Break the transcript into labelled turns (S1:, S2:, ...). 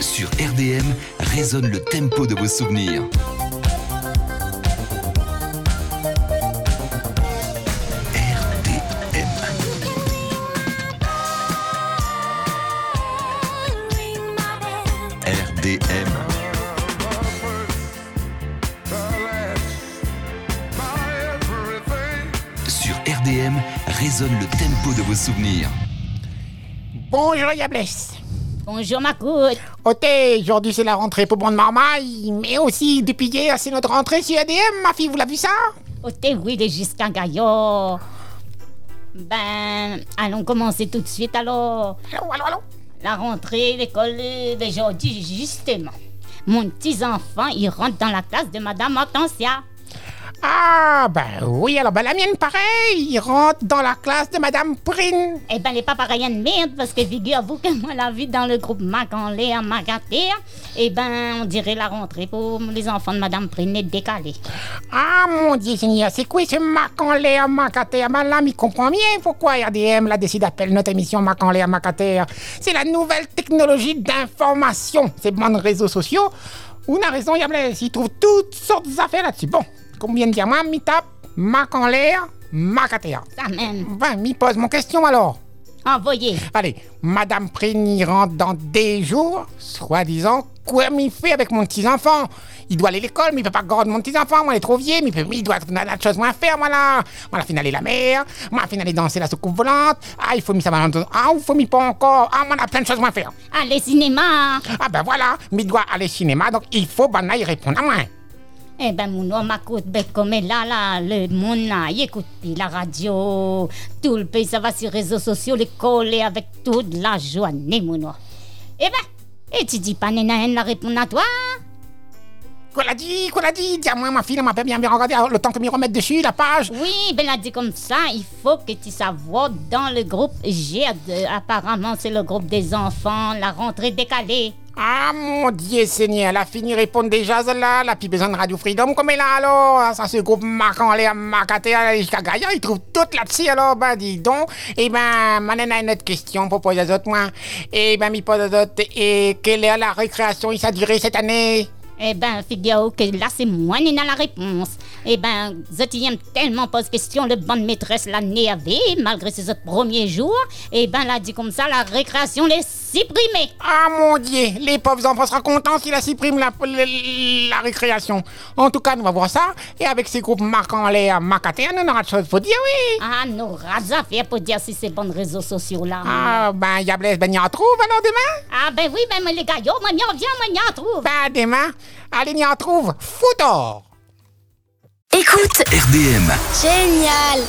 S1: Sur RDM résonne le tempo de vos souvenirs. RDM. RDM. Sur RDM résonne le tempo de vos souvenirs.
S2: Bonjour Yablès.
S3: Bonjour Macoute.
S2: Ok, aujourd'hui c'est la rentrée pour Bande Marmaille, mais aussi depuis hier c'est notre rentrée sur ADM, ma fille, vous l'avez vu ça?
S3: T'es oui de Justin Gaillot. Ben, allons commencer tout de suite alors.
S2: Allô, allô, allô?
S3: La rentrée, l'école d'aujourd'hui, justement. Mon petit enfant, il rentre dans la classe de Madame Hortensia.
S2: Ah, ben oui, alors ben la mienne pareil, il rentre dans la classe de Madame Prine.
S3: Eh ben, elle est pas pareille de merde, parce que figure-vous que moi, la vie dans le groupe Mac en à eh ben, on dirait la rentrée pour les enfants de Madame Prine est décalée.
S2: Ah mon dieu Seigneur, c'est quoi ce Mac en l'air à Macater Ben là, il comprend bien pourquoi RDM l'a décidé d'appeler notre émission Mac en l'air à. C'est la nouvelle technologie d'information, ces bons réseaux sociaux. On a raison, Yablès, il trouve toutes sortes d'affaires là-dessus. Bon, combien de dire moi, mi tape, Mac en l'air, Macater.
S3: Ça même.
S2: Ben, m'y pose mon question alors.
S3: Envoyé.
S2: Allez, Madame Prigny rentre dans des jours, soi-disant, quoi m'y fait avec mon petit-enfant Il doit aller à l'école, mais il peut pas garder mon petit-enfant, moi il est trop vieux, mais il, peut- il doit a de choses moins à faire, voilà. Moi, la fin aller la mer, moi, la fin aller danser la soucoupe volante, ah, il faut ça dans ah, il faut mis pas encore, ah, moi, on a plein de choses moins à faire.
S3: Allez, cinéma.
S2: Ah, ben voilà, mais il doit aller au cinéma, donc il faut, ben là, il répond à moi.
S3: Eh ben, mon homme ben, comme là, là, le monde, il écoute la radio, tout le pays, ça va sur les réseaux sociaux, les coller avec toute la journée, mon homme. Eh ben, et tu dis pas, Nena, la répondre à toi?
S2: Quoi l'a dit, quoi l'a dit? Dis-moi, ma fille, m'a pas bien bien regardé, alors, le temps que m'y remette dessus, la page.
S3: Oui, ben, elle a dit comme ça, il faut que tu savoir dans le groupe GED. Apparemment, c'est le groupe des enfants, la rentrée décalée.
S2: Ah mon dieu Seigneur, elle a fini de répondre déjà celle-là, elle a plus besoin de Radio Freedom comme elle a alors, ça se groupe marquant les macaté jusqu'à Gaïa, ils trouvent tout là-dessus alors, bah dis donc, et ben, maintenant une autre question pour poser aux autres moi, et ben, m'y pose aux autres, et quelle est la récréation, il s'est duré cette année?
S3: Eh ben, figure que là, c'est moi qui la réponse. Eh ben, Zotiem tellement pose question, le bonne maîtresse l'année avait, malgré ses autres premiers jours. Eh ben, a dit comme ça, la récréation les supprimée.
S2: Ah mon dieu, les pauvres enfants seront contents s'il a supprime la, la, la récréation. En tout cas, nous va voir ça, et avec ces groupes marquant les macaté, on aura de choses pour dire, oui
S3: Ah, nous à faire pour dire si c'est bon réseaux sociaux là.
S2: Ah, ben, Yablès, ben, y en trouve alors demain?
S3: Ah, ben oui, ben les gars, yo, moi, m'y en viens, moi, m'y en trouve.
S2: Ben, demain, allez, y en trouve, foutor.
S4: Écoute,
S1: RDM.
S4: génial